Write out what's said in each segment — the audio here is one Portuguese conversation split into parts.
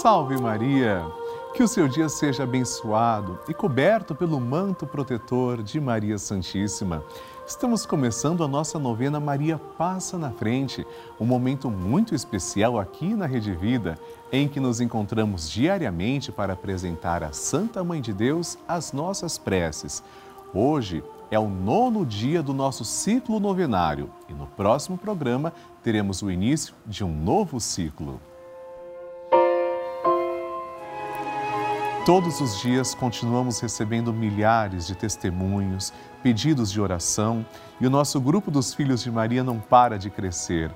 Salve Maria! Que o seu dia seja abençoado e coberto pelo manto protetor de Maria Santíssima. Estamos começando a nossa novena Maria Passa na Frente, um momento muito especial aqui na Rede Vida, em que nos encontramos diariamente para apresentar à Santa Mãe de Deus as nossas preces. Hoje é o nono dia do nosso ciclo novenário e no próximo programa teremos o início de um novo ciclo. Todos os dias continuamos recebendo milhares de testemunhos, pedidos de oração e o nosso grupo dos Filhos de Maria não para de crescer.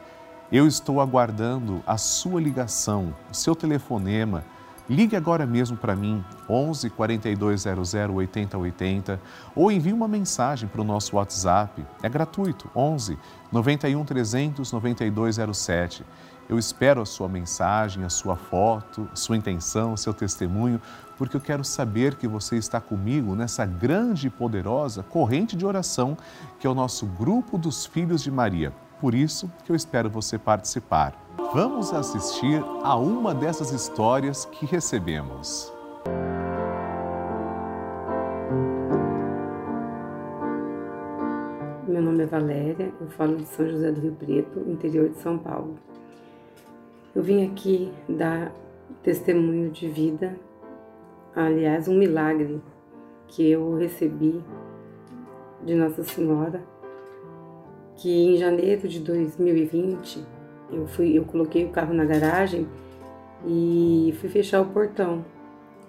Eu estou aguardando a sua ligação, o seu telefonema. Ligue agora mesmo para mim, 11 4200 8080, ou envie uma mensagem para o nosso WhatsApp. É gratuito, 11 91 300 9207. Eu espero a sua mensagem, a sua foto, sua intenção, seu testemunho, porque eu quero saber que você está comigo nessa grande e poderosa corrente de oração que é o nosso grupo dos Filhos de Maria. Por isso que eu espero você participar. Vamos assistir a uma dessas histórias que recebemos. Meu nome é Valéria, eu falo de São José do Rio Preto, interior de São Paulo. Eu vim aqui dar testemunho de vida, aliás, um milagre que eu recebi de Nossa Senhora, que em janeiro de 2020 eu fui, eu coloquei o carro na garagem e fui fechar o portão.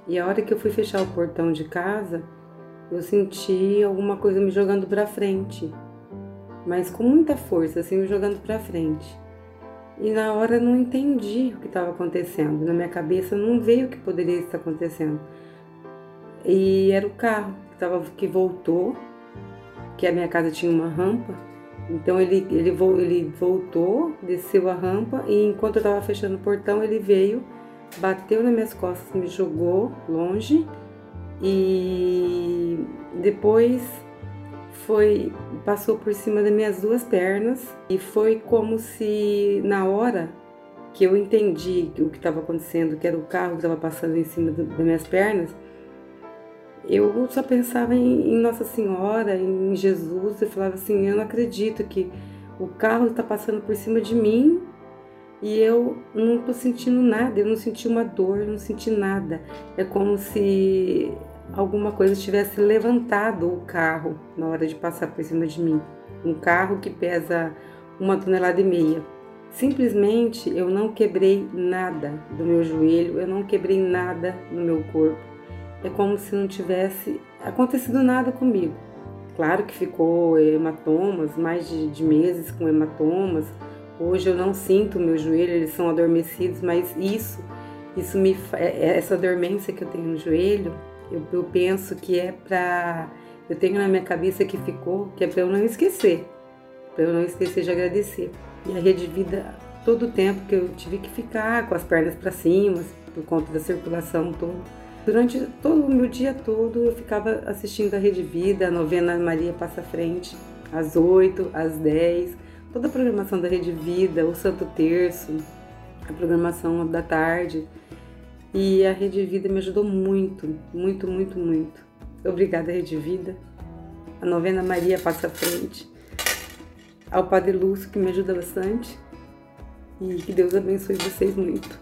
E a hora que eu fui fechar o portão de casa, eu senti alguma coisa me jogando para frente, mas com muita força, assim, me jogando para frente. E na hora eu não entendi o que estava acontecendo. Na minha cabeça não veio o que poderia estar acontecendo. E era o carro que, tava, que voltou, que a minha casa tinha uma rampa. Então ele, ele, ele voltou, desceu a rampa e enquanto eu estava fechando o portão, ele veio, bateu nas minhas costas, me jogou longe e depois foi passou por cima das minhas duas pernas e foi como se na hora que eu entendi o que estava acontecendo, que era o carro que estava passando em cima das minhas pernas, eu só pensava em, em, Nossa Senhora, em Jesus, eu falava assim, eu não acredito que o carro está passando por cima de mim e eu não estou sentindo nada, eu não senti uma dor, eu não senti nada. É como se alguma coisa tivesse levantado o carro na hora de passar por cima de mim. Um carro que pesa uma tonelada e meia. Simplesmente eu não quebrei nada do meu joelho, eu não quebrei nada no meu corpo. É como se não tivesse acontecido nada comigo. Claro que ficou hematomas, mais de, de meses com hematomas. Hoje eu não sinto meu joelho, eles são adormecidos, mas isso, isso me, é, essa dormência que eu tenho no joelho, eu, eu penso que é para. Eu tenho na minha cabeça que ficou, que é para eu não esquecer, para eu não esquecer de agradecer. E a Rede Vida, todo o tempo que eu tive que ficar com as pernas para cima, por conta da circulação toda. Durante todo o meu dia todo, eu ficava assistindo a Rede Vida, a novena Maria Passa Frente, às 8, às 10, toda a programação da Rede Vida, o Santo Terço, a programação da tarde. E a Rede Vida me ajudou muito, muito, muito, muito. Obrigada, Rede Vida. A novena Maria passa à frente. Ao Padre Lúcio, que me ajuda bastante. E que Deus abençoe vocês muito.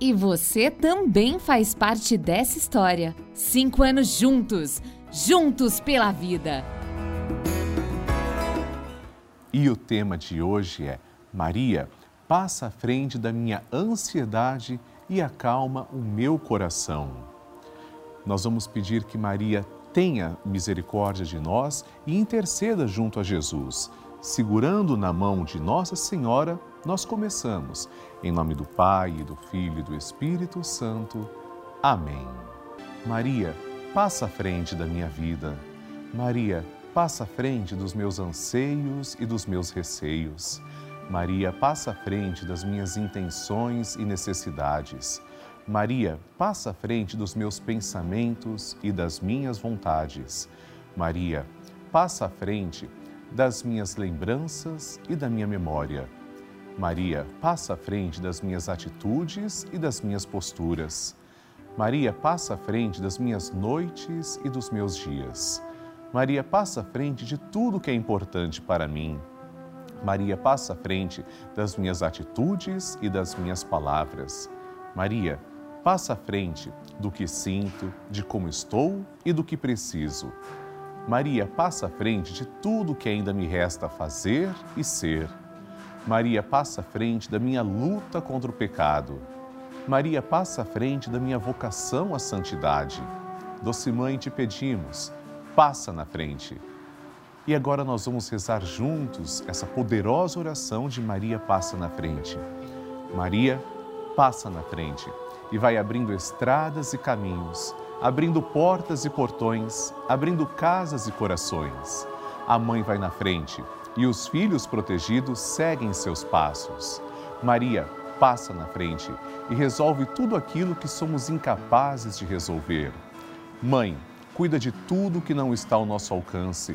E você também faz parte dessa história. Cinco anos juntos, juntos pela vida. E o tema de hoje é Maria, passa à frente da minha ansiedade e e acalma o meu coração. Nós vamos pedir que Maria tenha misericórdia de nós e interceda junto a Jesus. Segurando na mão de Nossa Senhora, nós começamos. Em nome do Pai, do Filho e do Espírito Santo. Amém. Maria, passa à frente da minha vida. Maria, passa à frente dos meus anseios e dos meus receios. Maria passa à frente das minhas intenções e necessidades. Maria passa à frente dos meus pensamentos e das minhas vontades. Maria passa à frente das minhas lembranças e da minha memória. Maria, passa à frente das minhas atitudes e das minhas posturas. Maria, passa à frente das minhas noites e dos meus dias. Maria, passa à frente de tudo que é importante para mim. Maria, passa à frente das minhas atitudes e das minhas palavras. Maria, passa à frente do que sinto, de como estou e do que preciso. Maria, passa à frente de tudo que ainda me resta fazer e ser. Maria passa à frente da minha luta contra o pecado. Maria passa à frente da minha vocação à santidade. Doce Mãe, te pedimos, passa na frente. E agora nós vamos rezar juntos essa poderosa oração de Maria passa na frente. Maria passa na frente e vai abrindo estradas e caminhos, abrindo portas e portões, abrindo casas e corações. A mãe vai na frente e os filhos protegidos seguem seus passos. Maria passa na frente e resolve tudo aquilo que somos incapazes de resolver. Mãe, cuida de tudo que não está ao nosso alcance.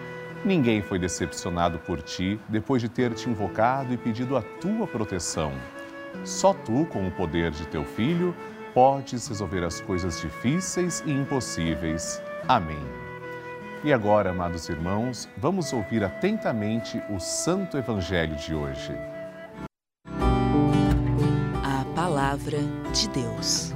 Ninguém foi decepcionado por ti depois de ter te invocado e pedido a tua proteção. Só tu, com o poder de teu filho, podes resolver as coisas difíceis e impossíveis. Amém. E agora, amados irmãos, vamos ouvir atentamente o Santo Evangelho de hoje. A Palavra de Deus.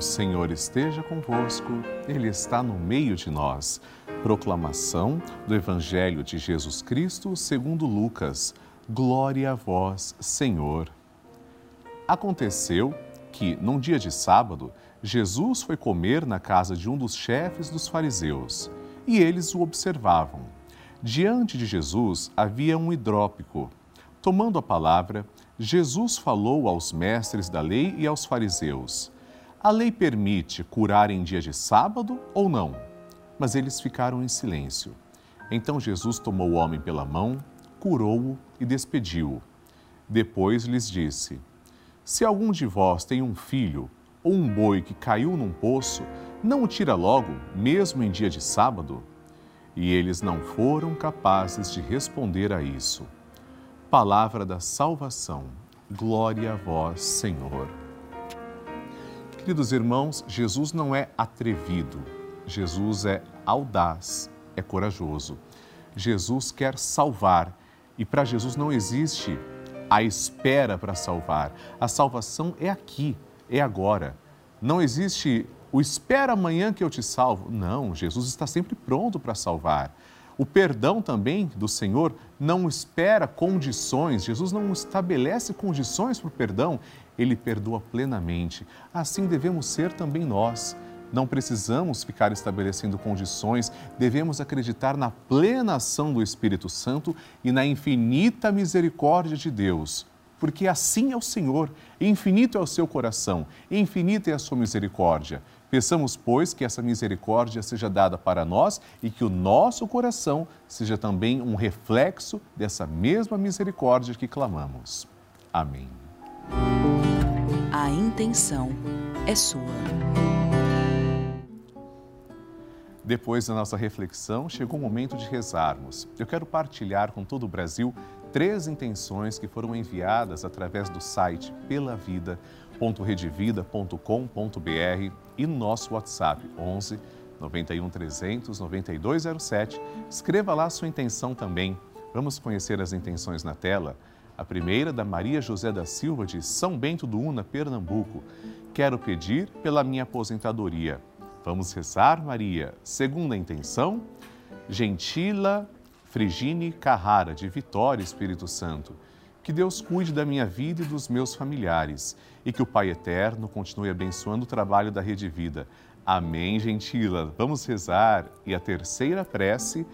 Senhor esteja convosco, Ele está no meio de nós. Proclamação do Evangelho de Jesus Cristo segundo Lucas. Glória a vós, Senhor. Aconteceu que, num dia de sábado, Jesus foi comer na casa de um dos chefes dos fariseus e eles o observavam. Diante de Jesus havia um hidrópico. Tomando a palavra, Jesus falou aos mestres da lei e aos fariseus: A lei permite curar em dia de sábado ou não? Mas eles ficaram em silêncio. Então Jesus tomou o homem pela mão, curou-o e despediu-o. Depois lhes disse: Se algum de vós tem um filho ou um boi que caiu num poço, não o tira logo, mesmo em dia de sábado? E eles não foram capazes de responder a isso. Palavra da salvação. Glória a vós, Senhor. Queridos irmãos, Jesus não é atrevido, Jesus é audaz, é corajoso. Jesus quer salvar e para Jesus não existe a espera para salvar. A salvação é aqui, é agora. Não existe o espera amanhã que eu te salvo. Não, Jesus está sempre pronto para salvar. O perdão também do Senhor não espera condições, Jesus não estabelece condições para o perdão, ele perdoa plenamente. Assim devemos ser também nós. Não precisamos ficar estabelecendo condições, devemos acreditar na plena ação do Espírito Santo e na infinita misericórdia de Deus porque assim é o Senhor, infinito é o seu coração, infinita é a sua misericórdia. Peçamos, pois, que essa misericórdia seja dada para nós e que o nosso coração seja também um reflexo dessa mesma misericórdia que clamamos. Amém. A intenção é sua. Depois da nossa reflexão, chegou o momento de rezarmos. Eu quero partilhar com todo o Brasil três intenções que foram enviadas através do site pelavida.redevida.com.br e no nosso WhatsApp 11 91 300 9207. Escreva lá sua intenção também. Vamos conhecer as intenções na tela. A primeira da Maria José da Silva de São Bento do Una, Pernambuco. Quero pedir pela minha aposentadoria. Vamos rezar, Maria. Segunda intenção, Gentila Frigine Carrara, de Vitória, Espírito Santo. Que Deus cuide da minha vida e dos meus familiares e que o Pai Eterno continue abençoando o trabalho da Rede Vida. Amém, Gentila. Vamos rezar. E a terceira prece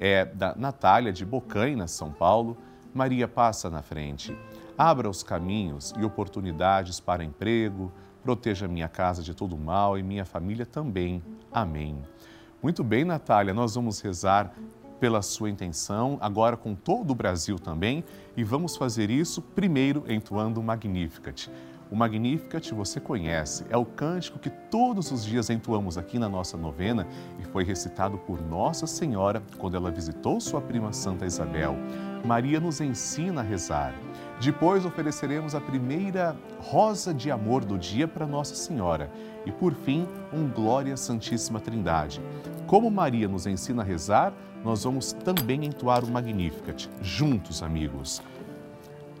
é da Natália de Bocaina, São Paulo. Maria passa na frente. Abra os caminhos e oportunidades para emprego, proteja minha casa de todo mal e minha família também. Amém. Muito bem, Natália, nós vamos rezar pela sua intenção, agora com todo o Brasil também, e vamos fazer isso primeiro entoando o Magnificat. O Magnificat você conhece, é o cântico que todos os dias entoamos aqui na nossa novena e foi recitado por Nossa Senhora quando ela visitou sua prima Santa Isabel. Maria nos ensina a rezar. Depois ofereceremos a primeira rosa de amor do dia para Nossa Senhora e, por fim, um Glória Santíssima Trindade. Como Maria nos ensina a rezar, nós vamos também entoar o Magnificat, juntos, amigos.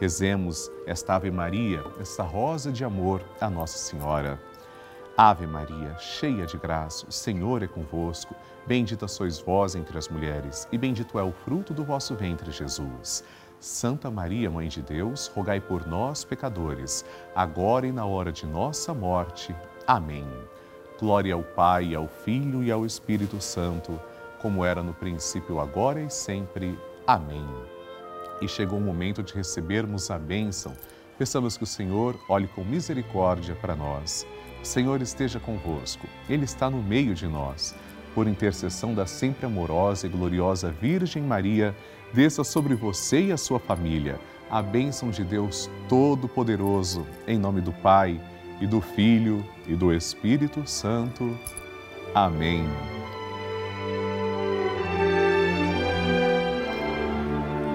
Rezemos esta Ave Maria, esta rosa de amor a Nossa Senhora. Ave Maria, cheia de graça, o Senhor é convosco. Bendita sois vós entre as mulheres, e bendito é o fruto do vosso ventre, Jesus. Santa Maria, Mãe de Deus, rogai por nós, pecadores, agora e na hora de nossa morte. Amém. Glória ao Pai, ao Filho e ao Espírito Santo, como era no princípio, agora e sempre. Amém. E chegou o momento de recebermos a bênção. Peçamos que o Senhor olhe com misericórdia para nós. O Senhor esteja convosco, Ele está no meio de nós. Por intercessão da sempre amorosa e gloriosa Virgem Maria, desça sobre você e a sua família a bênção de Deus Todo-Poderoso, em nome do Pai e do Filho e do Espírito Santo. Amém.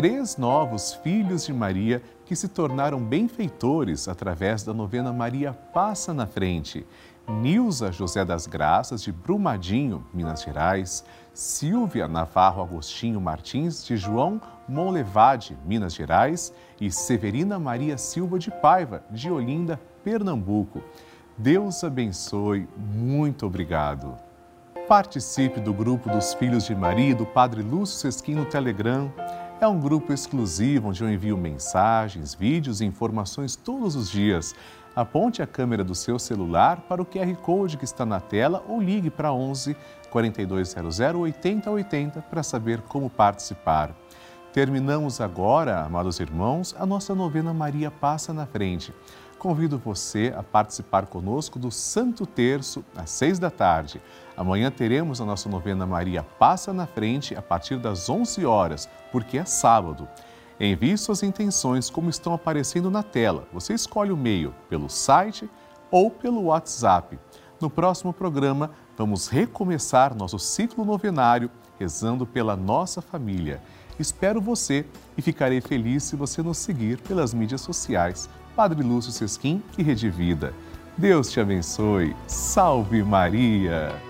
três novos filhos de Maria que se tornaram benfeitores através da novena Maria Passa na Frente. Nilza José das Graças, de Brumadinho, Minas Gerais, Silvia Navarro Agostinho Martins, de João Monlevade, Minas Gerais, e Severina Maria Silva de Paiva, de Olinda, Pernambuco. Deus abençoe, muito obrigado. Participe do grupo dos Filhos de Maria do Padre Lúcio Sesquim no Telegram. É um grupo exclusivo onde eu envio mensagens, vídeos e informações todos os dias. Aponte a câmera do seu celular para o QR Code que está na tela ou ligue para 11 4200 8080 para saber como participar. Terminamos agora, amados irmãos, a nossa novena Maria Passa na Frente. Convido você a participar conosco do Santo Terço às seis da tarde. Amanhã teremos a nossa novena Maria Passa na Frente a partir das 11 horas, porque é sábado. Envie suas intenções como estão aparecendo na tela. Você escolhe o meio pelo site ou pelo WhatsApp. No próximo programa, vamos recomeçar nosso ciclo novenário rezando pela nossa família. Espero você e ficarei feliz se você nos seguir pelas mídias sociais. Padre Lúcio Sesquim e Rede Vida. Deus te abençoe. Salve Maria!